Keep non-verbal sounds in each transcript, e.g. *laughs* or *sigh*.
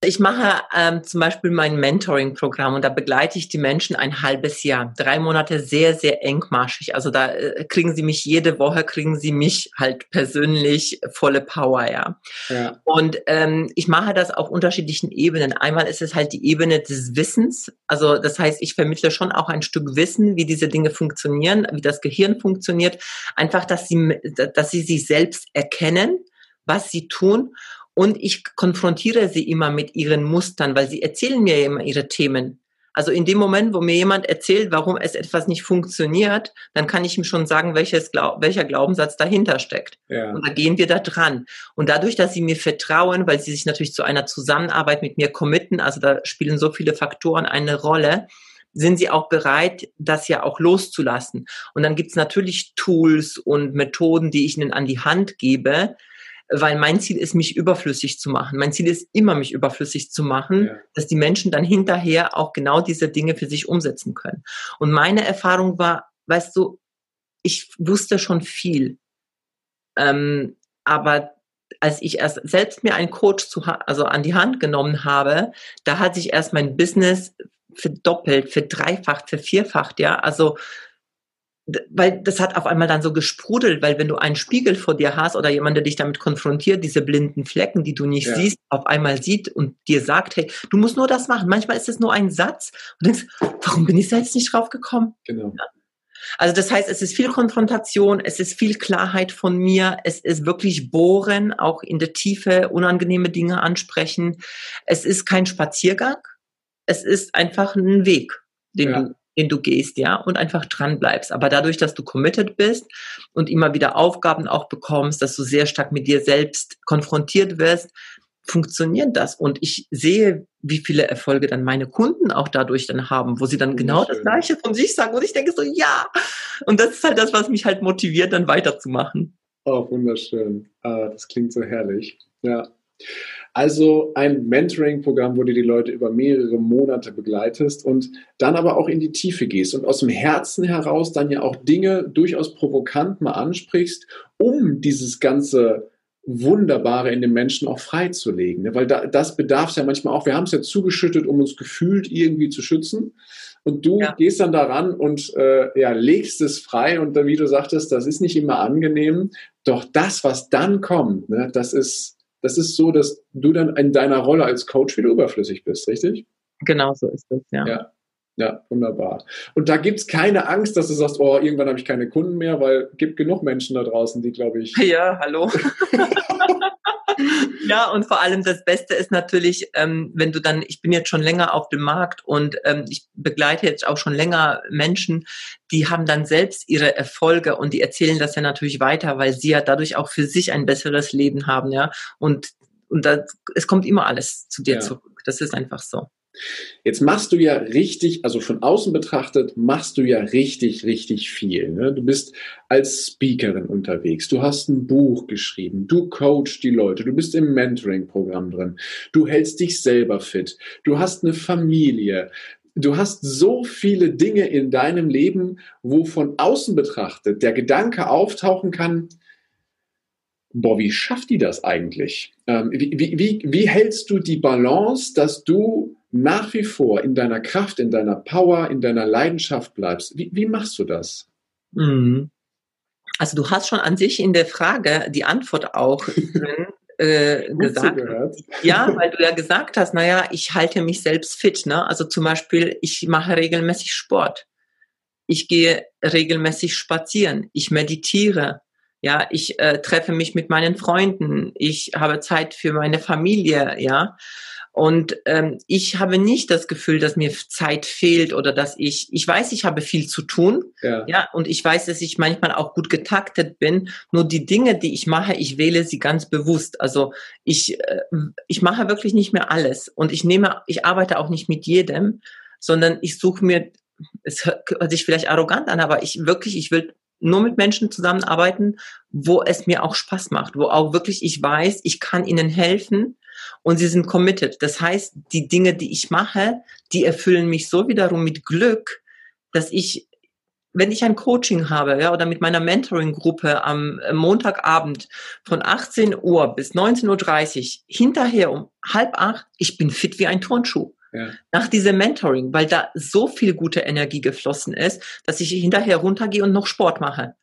Ich mache ähm, zum Beispiel mein Mentoring-Programm und da begleite ich die Menschen ein halbes Jahr. Drei Monate sehr, sehr engmaschig. Also da äh, kriegen sie mich jede Woche, kriegen sie mich halt persönlich volle Power, ja. ja. Und ähm, ich mache das auf unterschiedlichen Ebenen. Einmal ist es halt die Ebene des Wissens. Also das heißt, ich vermittle schon auch ein Stück Wissen, wie diese Dinge funktionieren, wie das Gehirn funktioniert. Einfach, dass sie, dass sie sich selbst erkennen was sie tun und ich konfrontiere sie immer mit ihren Mustern, weil sie erzählen mir immer ihre Themen. Also in dem Moment, wo mir jemand erzählt, warum es etwas nicht funktioniert, dann kann ich ihm schon sagen, welches welcher Glaubenssatz dahinter steckt. Ja. Und da gehen wir da dran. Und dadurch, dass sie mir vertrauen, weil sie sich natürlich zu einer Zusammenarbeit mit mir committen, also da spielen so viele Faktoren eine Rolle, sind sie auch bereit, das ja auch loszulassen. Und dann gibt's natürlich Tools und Methoden, die ich ihnen an die Hand gebe, weil mein Ziel ist, mich überflüssig zu machen. Mein Ziel ist immer, mich überflüssig zu machen, ja. dass die Menschen dann hinterher auch genau diese Dinge für sich umsetzen können. Und meine Erfahrung war, weißt du, ich wusste schon viel, ähm, aber als ich erst selbst mir einen Coach zu, also an die Hand genommen habe, da hat sich erst mein Business verdoppelt, verdreifacht, vervierfacht, ja. Also weil das hat auf einmal dann so gesprudelt, weil wenn du einen Spiegel vor dir hast oder jemand, der dich damit konfrontiert, diese blinden Flecken, die du nicht ja. siehst, auf einmal sieht und dir sagt, hey, du musst nur das machen. Manchmal ist es nur ein Satz und denkst, warum bin ich selbst nicht drauf gekommen? Genau. Ja. Also das heißt, es ist viel Konfrontation, es ist viel Klarheit von mir, es ist wirklich bohren, auch in der Tiefe unangenehme Dinge ansprechen. Es ist kein Spaziergang, es ist einfach ein Weg, den ja. du den du gehst, ja, und einfach dran bleibst. Aber dadurch, dass du committed bist und immer wieder Aufgaben auch bekommst, dass du sehr stark mit dir selbst konfrontiert wirst, funktioniert das. Und ich sehe, wie viele Erfolge dann meine Kunden auch dadurch dann haben, wo sie dann genau das Gleiche von sich sagen. Und ich denke so, ja. Und das ist halt das, was mich halt motiviert, dann weiterzumachen. Oh, wunderschön. Ah, das klingt so herrlich. Ja. Also ein Mentoring-Programm, wo du die Leute über mehrere Monate begleitest und dann aber auch in die Tiefe gehst und aus dem Herzen heraus dann ja auch Dinge durchaus provokant mal ansprichst, um dieses ganze Wunderbare in den Menschen auch freizulegen. Ne? Weil da, das bedarf es ja manchmal auch. Wir haben es ja zugeschüttet, um uns gefühlt irgendwie zu schützen. Und du ja. gehst dann daran und äh, ja, legst es frei. Und dann, wie du sagtest, das ist nicht immer angenehm. Doch das, was dann kommt, ne, das ist das ist so, dass du dann in deiner Rolle als Coach wieder überflüssig bist, richtig? Genau so ist es, ja. Ja, ja wunderbar. Und da gibt es keine Angst, dass du sagst, oh, irgendwann habe ich keine Kunden mehr, weil es gibt genug Menschen da draußen, die, glaube ich. *laughs* Ja, hallo. *laughs* ja, und vor allem das Beste ist natürlich, ähm, wenn du dann, ich bin jetzt schon länger auf dem Markt und ähm, ich begleite jetzt auch schon länger Menschen, die haben dann selbst ihre Erfolge und die erzählen das ja natürlich weiter, weil sie ja dadurch auch für sich ein besseres Leben haben, ja. Und, und das, es kommt immer alles zu dir ja. zurück. Das ist einfach so. Jetzt machst du ja richtig, also von außen betrachtet, machst du ja richtig, richtig viel. Ne? Du bist als Speakerin unterwegs, du hast ein Buch geschrieben, du coachst die Leute, du bist im Mentoring-Programm drin, du hältst dich selber fit, du hast eine Familie, du hast so viele Dinge in deinem Leben, wo von außen betrachtet der Gedanke auftauchen kann, boah, wie schafft die das eigentlich? Ähm, wie, wie, wie hältst du die Balance, dass du nach wie vor in deiner Kraft, in deiner Power, in deiner Leidenschaft bleibst. Wie, wie machst du das? Mhm. Also du hast schon an sich in der Frage die Antwort auch *laughs* drin, äh, gesagt. Ja, weil du ja gesagt hast, naja, ich halte mich selbst fit. Ne? Also zum Beispiel, ich mache regelmäßig Sport. Ich gehe regelmäßig spazieren. Ich meditiere. Ja, ich äh, treffe mich mit meinen Freunden. Ich habe Zeit für meine Familie. Ja, und ähm, ich habe nicht das Gefühl, dass mir Zeit fehlt oder dass ich, ich weiß, ich habe viel zu tun, ja. ja, und ich weiß, dass ich manchmal auch gut getaktet bin. Nur die Dinge, die ich mache, ich wähle sie ganz bewusst. Also ich, äh, ich mache wirklich nicht mehr alles und ich nehme, ich arbeite auch nicht mit jedem, sondern ich suche mir, es hört sich vielleicht arrogant an, aber ich wirklich, ich will nur mit Menschen zusammenarbeiten, wo es mir auch Spaß macht, wo auch wirklich ich weiß, ich kann ihnen helfen und sie sind committed. Das heißt, die Dinge, die ich mache, die erfüllen mich so wiederum mit Glück, dass ich wenn ich ein Coaching habe, ja, oder mit meiner Mentoring-Gruppe am Montagabend von 18 Uhr bis 19.30 Uhr, hinterher um halb acht, ich bin fit wie ein Turnschuh. Ja. Nach diesem Mentoring, weil da so viel gute Energie geflossen ist, dass ich hinterher runtergehe und noch Sport mache.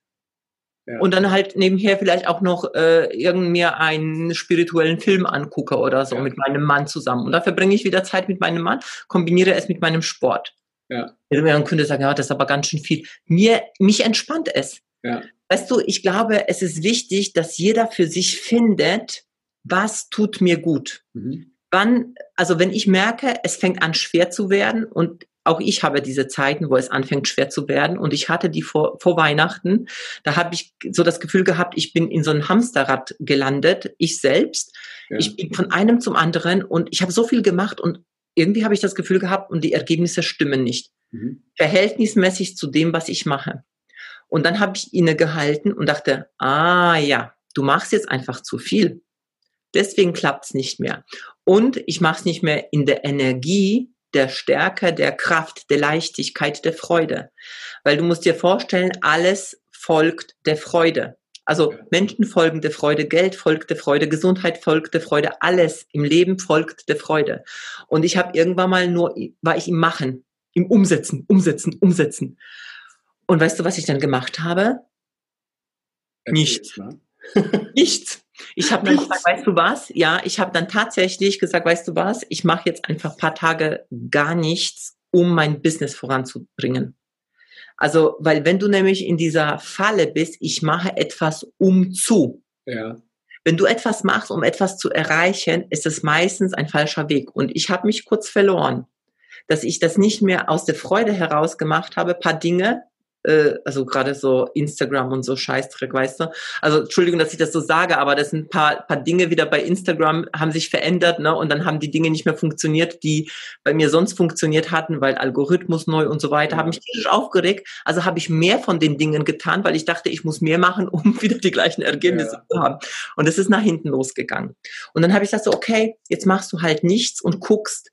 Ja. Und dann halt nebenher vielleicht auch noch äh, irgend mir einen spirituellen Film angucke oder so ja. mit meinem Mann zusammen. Und da verbringe ich wieder Zeit mit meinem Mann, kombiniere es mit meinem Sport. Ja. Man könnte sagen, ja, das ist aber ganz schön viel. Mir, mich entspannt es. Ja. Weißt du, ich glaube, es ist wichtig, dass jeder für sich findet, was tut mir gut. Mhm. Wann, also wenn ich merke, es fängt an schwer zu werden und auch ich habe diese Zeiten, wo es anfängt schwer zu werden. Und ich hatte die vor, vor Weihnachten. Da habe ich so das Gefühl gehabt, ich bin in so ein Hamsterrad gelandet, ich selbst. Ja. Ich bin von einem zum anderen und ich habe so viel gemacht und irgendwie habe ich das Gefühl gehabt und die Ergebnisse stimmen nicht. Mhm. Verhältnismäßig zu dem, was ich mache. Und dann habe ich innegehalten und dachte, ah ja, du machst jetzt einfach zu viel. Deswegen klappt es nicht mehr. Und ich mache es nicht mehr in der Energie, der Stärke, der Kraft, der Leichtigkeit, der Freude. Weil du musst dir vorstellen, alles folgt der Freude. Also Menschen folgen der Freude, Geld folgt der Freude, Gesundheit folgt der Freude, alles im Leben folgt der Freude. Und ich habe irgendwann mal nur, war ich im Machen, im Umsetzen, Umsetzen, Umsetzen. Und weißt du, was ich dann gemacht habe? Nichts. Nichts. Ich habe dann gesagt, weißt du was? Ja, ich habe dann tatsächlich gesagt, weißt du was? Ich mache jetzt einfach ein paar Tage gar nichts, um mein Business voranzubringen. Also, weil wenn du nämlich in dieser Falle bist, ich mache etwas um zu. Ja. Wenn du etwas machst, um etwas zu erreichen, ist es meistens ein falscher Weg. Und ich habe mich kurz verloren, dass ich das nicht mehr aus der Freude heraus gemacht habe, paar Dinge äh, also gerade so Instagram und so Scheißdreck, weißt du? Also Entschuldigung, dass ich das so sage, aber das sind ein paar, paar Dinge wieder bei Instagram haben sich verändert, ne? Und dann haben die Dinge nicht mehr funktioniert, die bei mir sonst funktioniert hatten, weil Algorithmus neu und so weiter, habe mich tierisch aufgeregt. Also habe ich mehr von den Dingen getan, weil ich dachte, ich muss mehr machen, *laughs* um wieder die gleichen Ergebnisse ja. zu haben. Und es ist nach hinten losgegangen. Und dann habe ich gesagt so, okay, jetzt machst du halt nichts und guckst,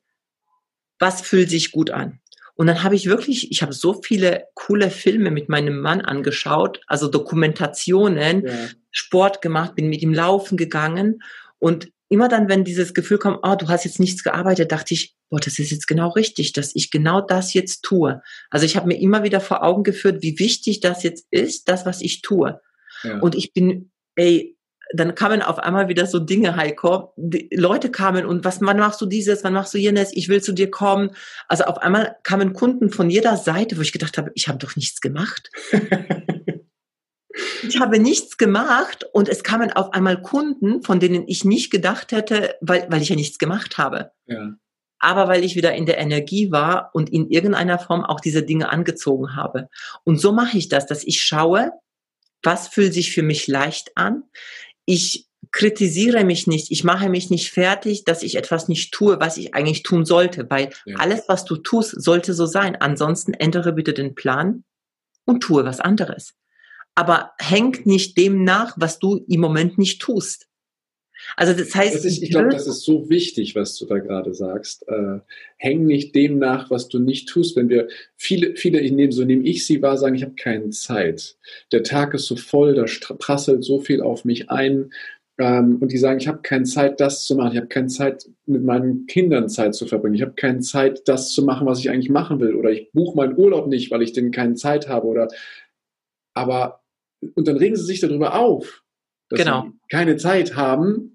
was fühlt sich gut an. Und dann habe ich wirklich, ich habe so viele coole Filme mit meinem Mann angeschaut, also Dokumentationen, ja. Sport gemacht, bin mit ihm laufen gegangen und immer dann, wenn dieses Gefühl kommt, oh, du hast jetzt nichts gearbeitet, dachte ich, boah, das ist jetzt genau richtig, dass ich genau das jetzt tue. Also ich habe mir immer wieder vor Augen geführt, wie wichtig das jetzt ist, das, was ich tue. Ja. Und ich bin, ey, dann kamen auf einmal wieder so Dinge, Heiko. Die Leute kamen und was, wann machst du dieses, wann machst du jenes, ich will zu dir kommen. Also auf einmal kamen Kunden von jeder Seite, wo ich gedacht habe, ich habe doch nichts gemacht. *laughs* ich habe nichts gemacht und es kamen auf einmal Kunden, von denen ich nicht gedacht hätte, weil, weil ich ja nichts gemacht habe. Ja. Aber weil ich wieder in der Energie war und in irgendeiner Form auch diese Dinge angezogen habe. Und so mache ich das, dass ich schaue, was fühlt sich für mich leicht an ich kritisiere mich nicht, ich mache mich nicht fertig, dass ich etwas nicht tue, was ich eigentlich tun sollte, weil ja. alles, was du tust, sollte so sein. Ansonsten ändere bitte den Plan und tue was anderes. Aber hängt nicht dem nach, was du im Moment nicht tust. Also das heißt, das ist, ich glaube, das ist so wichtig, was du da gerade sagst. Äh, häng nicht dem nach, was du nicht tust. Wenn wir viele, viele, ich nehme, so nehme ich sie wahr, sagen, ich habe keine Zeit. Der Tag ist so voll, da prasselt so viel auf mich ein. Ähm, und die sagen, ich habe keine Zeit, das zu machen. Ich habe keine Zeit, mit meinen Kindern Zeit zu verbringen. Ich habe keine Zeit, das zu machen, was ich eigentlich machen will. Oder ich buche meinen Urlaub nicht, weil ich denn keine Zeit habe. Oder aber und dann regen sie sich darüber auf, dass genau. sie keine Zeit haben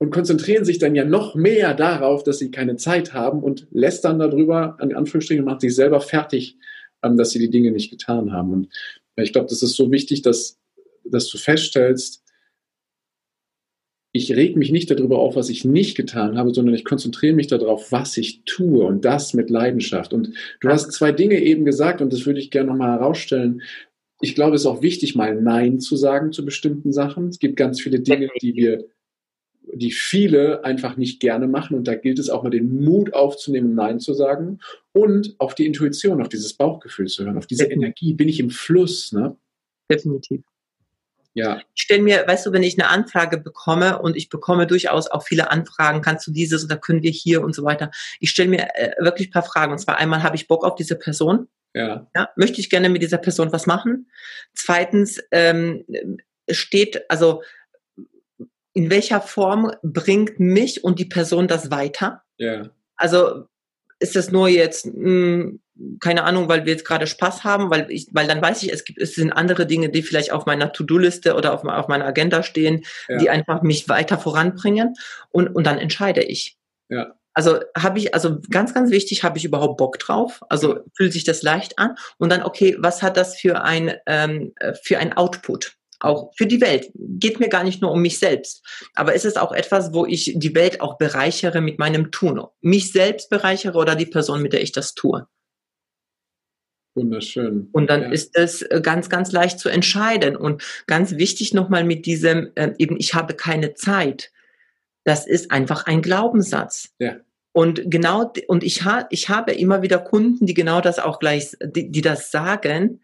und konzentrieren sich dann ja noch mehr darauf, dass sie keine Zeit haben und lästern darüber, an Anführungsstrichen, macht sich selber fertig, ähm, dass sie die Dinge nicht getan haben. Und ich glaube, das ist so wichtig, dass, dass du feststellst, ich reg mich nicht darüber auf, was ich nicht getan habe, sondern ich konzentriere mich darauf, was ich tue und das mit Leidenschaft. Und du hast zwei Dinge eben gesagt und das würde ich gerne nochmal herausstellen. Ich glaube, es ist auch wichtig, mal Nein zu sagen zu bestimmten Sachen. Es gibt ganz viele Dinge, die wir die viele einfach nicht gerne machen. Und da gilt es auch mal den Mut aufzunehmen, Nein zu sagen und auf die Intuition, auf dieses Bauchgefühl zu hören, auf diese Definitiv. Energie. Bin ich im Fluss? Ne? Definitiv. Ja. Ich stelle mir, weißt du, wenn ich eine Anfrage bekomme und ich bekomme durchaus auch viele Anfragen, kannst du dieses oder können wir hier und so weiter. Ich stelle mir äh, wirklich ein paar Fragen. Und zwar einmal, habe ich Bock auf diese Person? Ja. ja. Möchte ich gerne mit dieser Person was machen? Zweitens, ähm, steht, also in welcher Form bringt mich und die Person das weiter? Ja. Also ist das nur jetzt, mh, hm, keine Ahnung, weil wir jetzt gerade Spaß haben, weil ich, weil dann weiß ich, es gibt, es sind andere Dinge, die vielleicht auf meiner To-Do-Liste oder auf, auf meiner Agenda stehen, ja. die einfach mich weiter voranbringen und, und dann entscheide ich. Ja. Also habe ich, also ganz, ganz wichtig, habe ich überhaupt Bock drauf? Also fühlt sich das leicht an? Und dann, okay, was hat das für ein, ähm, für ein Output? Auch für die Welt. Geht mir gar nicht nur um mich selbst. Aber ist es auch etwas, wo ich die Welt auch bereichere mit meinem Tun? Mich selbst bereichere oder die Person, mit der ich das tue? Wunderschön. Und dann ja. ist es äh, ganz, ganz leicht zu entscheiden. Und ganz wichtig nochmal mit diesem, äh, eben, ich habe keine Zeit. Das ist einfach ein Glaubenssatz. Ja. Und genau, und ich, ha, ich habe immer wieder Kunden, die genau das auch gleich, die, die das sagen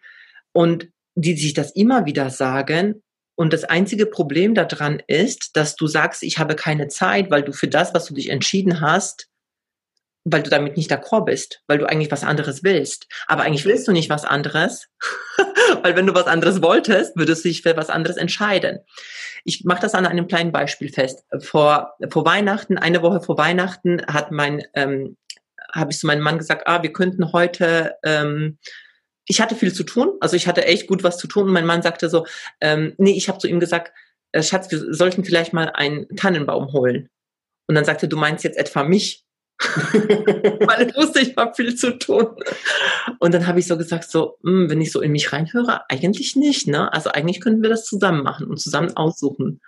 und die sich das immer wieder sagen. Und das einzige Problem daran ist, dass du sagst, ich habe keine Zeit, weil du für das, was du dich entschieden hast, weil du damit nicht d'accord bist, weil du eigentlich was anderes willst. Aber eigentlich willst du nicht was anderes, *laughs* weil wenn du was anderes wolltest, würdest du dich für was anderes entscheiden. Ich mache das an einem kleinen Beispiel fest. Vor, vor Weihnachten, eine Woche vor Weihnachten, hat mein, ähm, habe ich zu meinem Mann gesagt, ah, wir könnten heute, ähm, ich hatte viel zu tun, also ich hatte echt gut was zu tun. Und mein Mann sagte so, ähm, nee, ich habe zu ihm gesagt, äh, Schatz, wir sollten vielleicht mal einen Tannenbaum holen. Und dann sagte, du meinst jetzt etwa mich? *laughs* Weil ich wusste, ich habe viel zu tun. Und dann habe ich so gesagt, so, mh, hm, wenn ich so in mich reinhöre, eigentlich nicht, ne? Also eigentlich könnten wir das zusammen machen und zusammen aussuchen.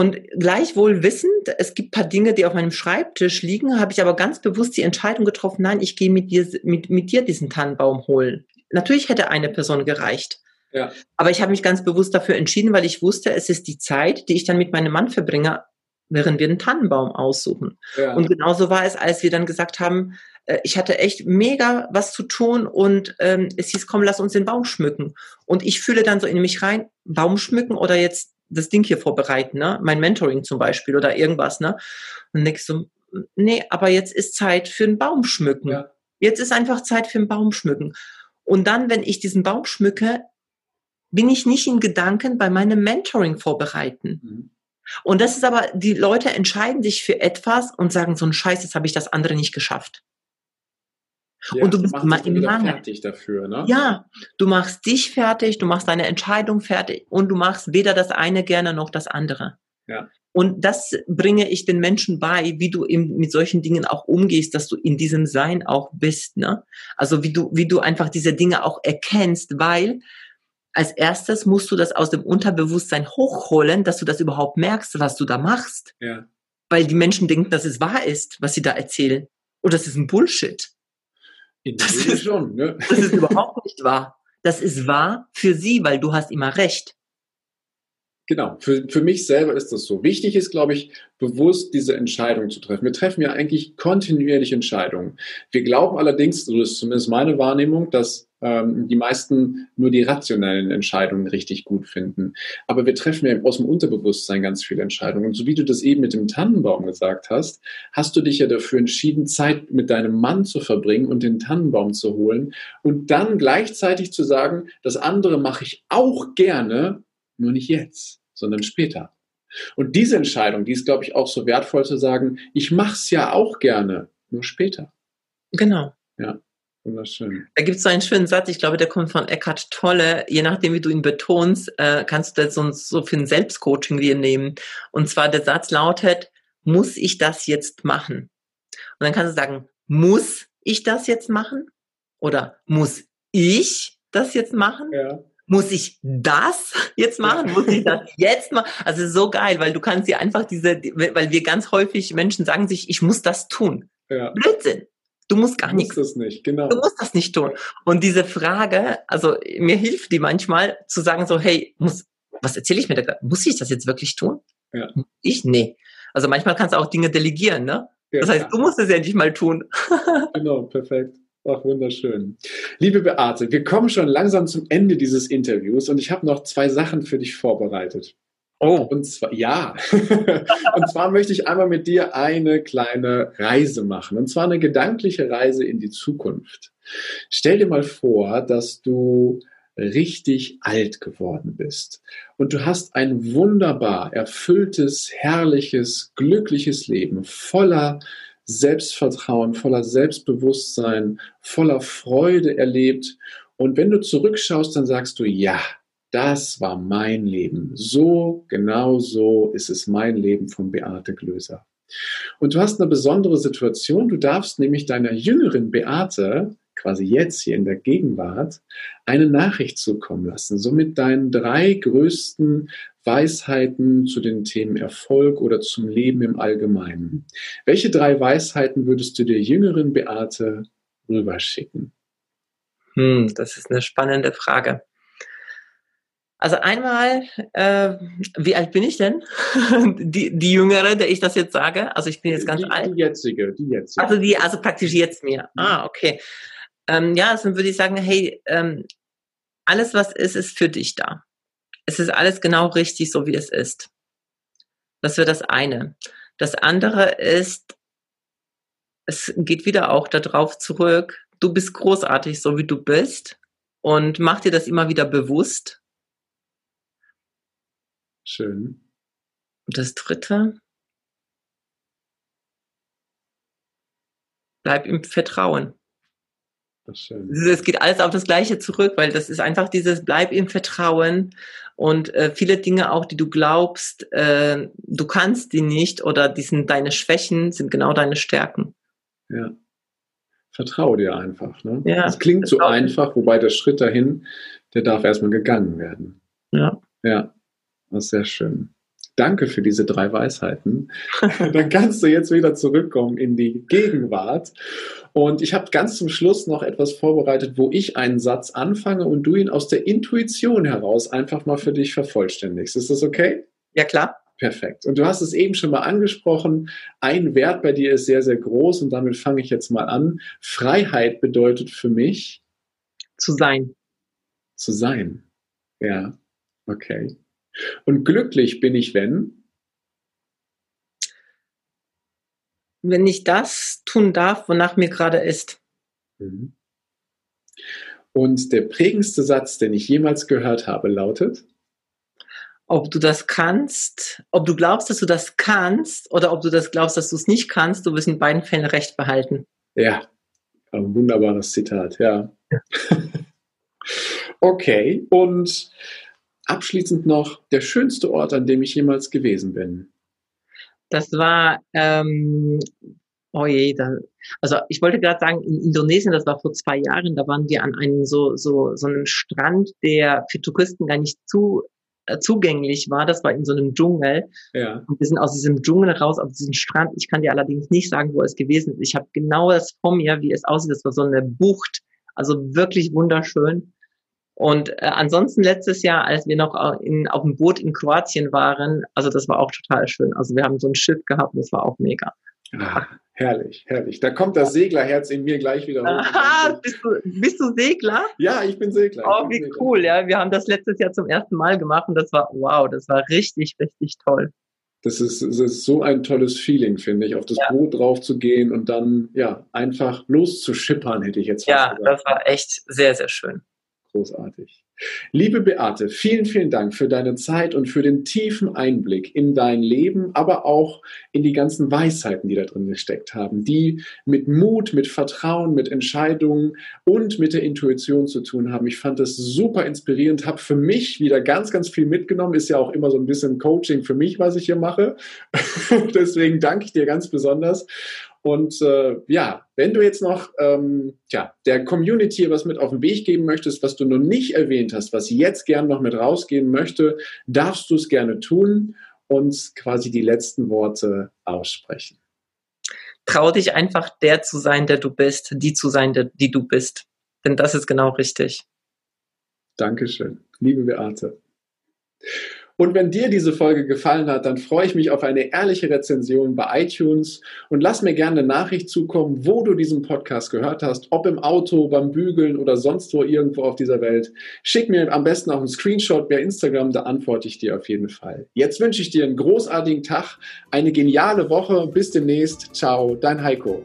Und gleichwohl wissend, es gibt paar Dinge, die auf meinem Schreibtisch liegen, habe ich aber ganz bewusst die Entscheidung getroffen, nein, ich gehe mit dir, mit, mit dir diesen Tannenbaum holen. Natürlich hätte eine Person gereicht. Ja. Aber ich habe mich ganz bewusst dafür entschieden, weil ich wusste, es ist die Zeit, die ich dann mit meinem Mann verbringe, während wir einen Tannenbaum aussuchen. Ja. Und genauso war es, als wir dann gesagt haben, äh, ich hatte echt mega was zu tun und ähm, es hieß, komm, lass uns den Baum schmücken. Und ich fühle dann so in mich rein, Baum schmücken oder jetzt das Ding hier vorbereiten, ne? Mein Mentoring zum Beispiel oder irgendwas, ne? Und denkst so, nee, aber jetzt ist Zeit für einen Baum schmücken. Ja. Jetzt ist einfach Zeit für einen Baum schmücken. Und dann, wenn ich diesen Baum schmücke, bin ich nicht in Gedanken bei meinem Mentoring vorbereiten. Mhm. Und das ist aber, die Leute entscheiden sich für etwas und sagen so ein Scheiß, jetzt habe ich das andere nicht geschafft. Ja, und du bist immer im Mangel. fertig dafür, ne? Ja, du machst dich fertig, du machst deine Entscheidung fertig und du machst weder das eine gerne noch das andere. Ja. Und das bringe ich den Menschen bei, wie du eben mit solchen Dingen auch umgehst, dass du in diesem Sein auch bist, ne? Also wie du, wie du einfach diese Dinge auch erkennst, weil als erstes musst du das aus dem Unterbewusstsein hochholen, dass du das überhaupt merkst, was du da machst. Ja. Weil die Menschen denken, dass es wahr ist, was sie da erzählen. Und das ist ein Bullshit. In das ist, schon, ne? Das ist überhaupt nicht wahr. Das ist wahr für sie, weil du hast immer recht. Genau, für, für mich selber ist das so. Wichtig ist, glaube ich, bewusst diese Entscheidung zu treffen. Wir treffen ja eigentlich kontinuierlich Entscheidungen. Wir glauben allerdings, so ist zumindest meine Wahrnehmung, dass ähm, die meisten nur die rationellen Entscheidungen richtig gut finden. Aber wir treffen ja aus dem Unterbewusstsein ganz viele Entscheidungen. Und so wie du das eben mit dem Tannenbaum gesagt hast, hast du dich ja dafür entschieden, Zeit mit deinem Mann zu verbringen und den Tannenbaum zu holen und dann gleichzeitig zu sagen, das andere mache ich auch gerne, nur nicht jetzt sondern später. Und diese Entscheidung, die ist, glaube ich, auch so wertvoll zu sagen, ich mache es ja auch gerne, nur später. Genau. Ja, wunderschön. Da gibt es so einen schönen Satz, ich glaube, der kommt von Eckhart Tolle. Je nachdem, wie du ihn betonst, äh, kannst du das so, so für ein Selbstcoaching dir nehmen. Und zwar der Satz lautet, muss ich das jetzt machen? Und dann kannst du sagen, muss ich das jetzt machen? Oder muss ich das jetzt machen? Ja muss ich das jetzt machen? Muss ich das jetzt machen? Also so geil, weil du kannst dir einfach diese, weil wir ganz häufig Menschen sagen sich, ich muss das tun. Ja. Blödsinn. Du musst gar du nichts. Das nicht, genau. Du musst das nicht tun. Und diese Frage, also mir hilft die manchmal zu sagen so, hey, muss, was erzähle ich mir da gerade? Muss ich das jetzt wirklich tun? Ja. Ich? Nee. Also manchmal kannst du auch Dinge delegieren, ne? Ja, das heißt, du musst es ja nicht mal tun. genau, perfekt. Ach, wunderschön. Liebe Beate, wir kommen schon langsam zum Ende dieses Interviews und ich habe noch zwei Sachen für dich vorbereitet. Oh. Und zwar, ja. *laughs* und zwar möchte ich einmal mit dir eine kleine Reise machen. Und zwar eine gedankliche Reise in die Zukunft. Stell dir mal vor, dass du richtig alt geworden bist und du hast ein wunderbar erfülltes, herrliches, glückliches Leben voller Selbstvertrauen, voller Selbstbewusstsein, voller Freude erlebt. Und wenn du zurückschaust, dann sagst du, ja, das war mein Leben. So, genau so ist es mein Leben von Beate Glöser. Und du hast eine besondere Situation. Du darfst nämlich deiner jüngeren Beate, quasi jetzt hier in der Gegenwart, eine Nachricht zukommen lassen. So mit deinen drei größten Weisheiten zu den Themen Erfolg oder zum Leben im Allgemeinen. Welche drei Weisheiten würdest du der jüngeren Beate rüberschicken? Hm, das ist eine spannende Frage. Also einmal, äh, wie alt bin ich denn? *laughs* die, die Jüngere, der ich das jetzt sage. Also ich bin jetzt ganz die, alt. Die jetzige, die jetzige. Also die, also praktisch jetzt mir. Ah, okay. Ähm, ja, also dann würde ich sagen, hey, ähm, alles was ist, ist für dich da. Es ist alles genau richtig, so wie es ist. Das wäre das eine. Das andere ist, es geht wieder auch darauf zurück, du bist großartig, so wie du bist. Und mach dir das immer wieder bewusst Schön. Und das dritte, bleib im Vertrauen. Es geht alles auf das Gleiche zurück, weil das ist einfach dieses Bleib im Vertrauen und äh, viele Dinge auch, die du glaubst, äh, du kannst die nicht oder die sind deine Schwächen, sind genau deine Stärken. Ja. Vertraue dir einfach. Ne? Ja, das klingt so einfach, wobei der Schritt dahin, der darf erstmal gegangen werden. Ja. Ja. Das ist sehr schön. Danke für diese drei Weisheiten. *laughs* Dann kannst du jetzt wieder zurückkommen in die Gegenwart. Und ich habe ganz zum Schluss noch etwas vorbereitet, wo ich einen Satz anfange und du ihn aus der Intuition heraus einfach mal für dich vervollständigst. Ist das okay? Ja, klar. Perfekt. Und du hast es eben schon mal angesprochen. Ein Wert bei dir ist sehr, sehr groß und damit fange ich jetzt mal an. Freiheit bedeutet für mich zu sein. Zu sein. Ja. Okay. Und glücklich bin ich, wenn? Wenn ich das tun darf, wonach mir gerade ist. Mhm. Und der prägendste Satz, den ich jemals gehört habe, lautet? Ob du das kannst, ob du glaubst, dass du das kannst oder ob du das glaubst, dass du es nicht kannst, du wirst in beiden Fällen recht behalten. Ja, ein wunderbares Zitat, ja. ja. *laughs* okay, und abschließend noch der schönste Ort, an dem ich jemals gewesen bin. Das war, ähm, oh je, da, also ich wollte gerade sagen, in Indonesien, das war vor zwei Jahren, da waren wir an einem so, so, so einem Strand, der für Touristen gar nicht zu, äh, zugänglich war. Das war in so einem Dschungel. Ja. Und wir sind aus diesem Dschungel raus auf diesen Strand. Ich kann dir allerdings nicht sagen, wo es gewesen ist. Ich habe genau das vor mir, wie es aussieht. Das war so eine Bucht. Also wirklich wunderschön. Und äh, ansonsten letztes Jahr, als wir noch in, auf dem Boot in Kroatien waren, also das war auch total schön. Also wir haben so ein Schiff gehabt, das war auch mega. Ah, herrlich, herrlich. Da kommt das Seglerherz in mir gleich wieder hoch. *laughs* Aha, bist, du, bist du Segler? Ja, ich bin Segler. Oh, wie Segler. cool, ja. Wir haben das letztes Jahr zum ersten Mal gemacht und das war, wow, das war richtig, richtig toll. Das ist, das ist so ein tolles Feeling, finde ich, auf das ja. Boot drauf zu gehen und dann ja einfach loszuschippern, hätte ich jetzt fast Ja, gesagt. das war echt sehr, sehr schön. Großartig. Liebe Beate, vielen, vielen Dank für deine Zeit und für den tiefen Einblick in dein Leben, aber auch in die ganzen Weisheiten, die da drin gesteckt haben, die mit Mut, mit Vertrauen, mit Entscheidungen und mit der Intuition zu tun haben. Ich fand das super inspirierend, habe für mich wieder ganz, ganz viel mitgenommen. Ist ja auch immer so ein bisschen Coaching für mich, was ich hier mache. *laughs* Deswegen danke ich dir ganz besonders. Und äh, ja, wenn du jetzt noch ähm, tja, der Community was mit auf den Weg geben möchtest, was du noch nicht erwähnt hast, was jetzt gern noch mit rausgehen möchte, darfst du es gerne tun und quasi die letzten Worte aussprechen. Trau dich einfach der zu sein, der du bist, die zu sein, der, die du bist. Denn das ist genau richtig. Dankeschön, liebe Beate. Und wenn dir diese Folge gefallen hat, dann freue ich mich auf eine ehrliche Rezension bei iTunes und lass mir gerne eine Nachricht zukommen, wo du diesen Podcast gehört hast, ob im Auto, beim Bügeln oder sonst wo irgendwo auf dieser Welt. Schick mir am besten auch einen Screenshot per Instagram, da antworte ich dir auf jeden Fall. Jetzt wünsche ich dir einen großartigen Tag, eine geniale Woche. Bis demnächst. Ciao, dein Heiko.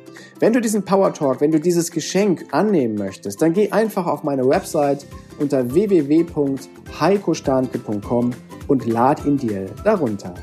Wenn du diesen Power Talk, wenn du dieses Geschenk annehmen möchtest, dann geh einfach auf meine Website unter www.heikostandke.com und lad ihn dir darunter.